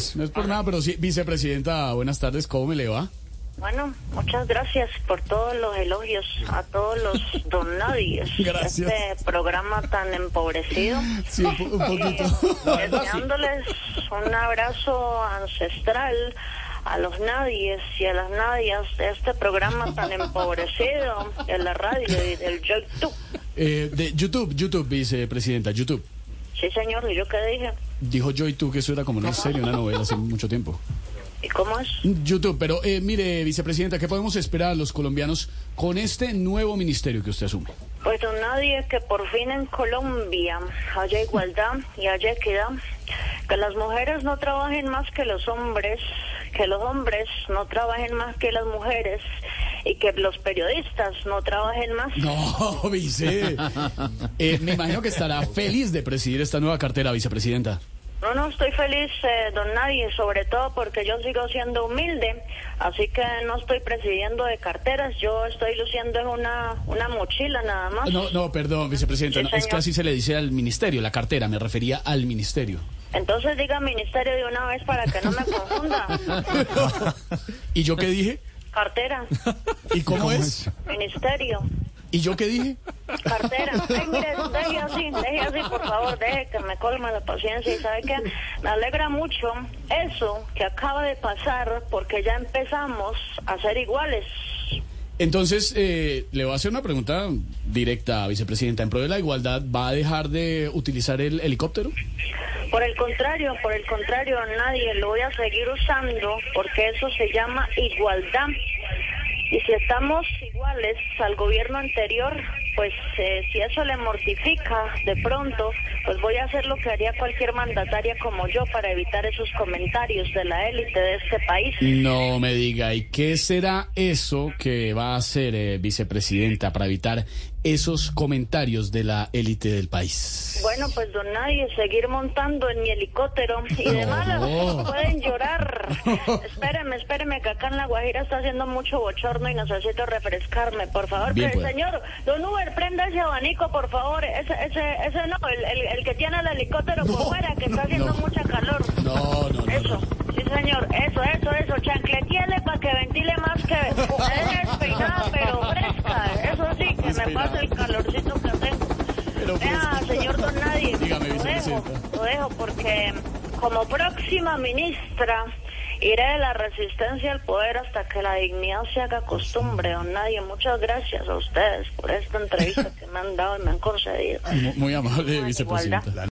pues no es por nada, pero sí, vicepresidenta, buenas tardes, ¿cómo me le va? Bueno, muchas gracias por todos los elogios a todos los don nadies Gracias. este programa tan empobrecido. Sí, un, un poquito. Deseándoles un abrazo ancestral a los nadies y a las nadias de este programa tan empobrecido de la radio y del YouTube. Eh, de YouTube, YouTube, vicepresidenta, YouTube. Sí, señor, ¿y yo qué dije? Dijo yo y tú que eso era como una serie, una novela hace mucho tiempo. ¿Y cómo es? YouTube, pero eh, mire, vicepresidenta, ¿qué podemos esperar los colombianos con este nuevo ministerio que usted asume? Pues don nadie que por fin en Colombia haya igualdad y haya equidad, que las mujeres no trabajen más que los hombres, que los hombres no trabajen más que las mujeres y que los periodistas no trabajen más. No, vice. Eh, me imagino que estará feliz de presidir esta nueva cartera, vicepresidenta. No, no, estoy feliz, eh, don Nadie, sobre todo porque yo sigo siendo humilde, así que no estoy presidiendo de carteras, yo estoy luciendo en una, una mochila nada más. No, no, perdón, vicepresidenta, Sí, no, es que así se le dice al ministerio, la cartera, me refería al ministerio. Entonces diga ministerio de una vez para que no me confunda. ¿Y yo qué dije? Cartera, ¿Y cómo, es? ministerio, ¿Y yo qué dije? Cartera. Ay, mire, deje así, deje así, por favor, deje que me colme la paciencia. Y sabe que me alegra mucho eso que acaba de pasar porque ya empezamos a ser iguales. Entonces, eh, le voy a hacer una pregunta directa, vicepresidenta. ¿En pro de la igualdad va a dejar de utilizar el helicóptero? Por el contrario, por el contrario, nadie lo voy a seguir usando porque eso se llama igualdad. Y si estamos iguales al gobierno anterior, pues eh, si eso le mortifica de pronto, pues voy a hacer lo que haría cualquier mandataria como yo para evitar esos comentarios de la élite de este país. No me diga, ¿y qué será eso que va a hacer, eh, vicepresidenta, para evitar esos comentarios de la élite del país? Bueno, pues don Nadie, seguir montando en mi helicóptero y de malas pueden llorar. espéreme, espéreme, que acá en La Guajira está haciendo mucho bochorno y necesito refrescarme. Por favor, Bien, pre- pues. señor, don Uber, prenda ese abanico, por favor. Ese, ese, ese no, el, el, el que tiene el helicóptero por fuera, que está haciendo no. mucha calor. No, no. Eso, sí señor, eso, eso, eso, chancletiele para que ventile más que... Es despeinada, pero fresca, eso sí, que me pase el calorcito que tengo. Pero Vea, fresca. señor Don Nadie, Dígame, lo dejo, lo dejo porque como próxima ministra iré de la resistencia al poder hasta que la dignidad se haga costumbre, Don Nadie. Muchas gracias a ustedes por esta entrevista que me han dado y me han concedido. Muy, muy amable, vicepresidenta.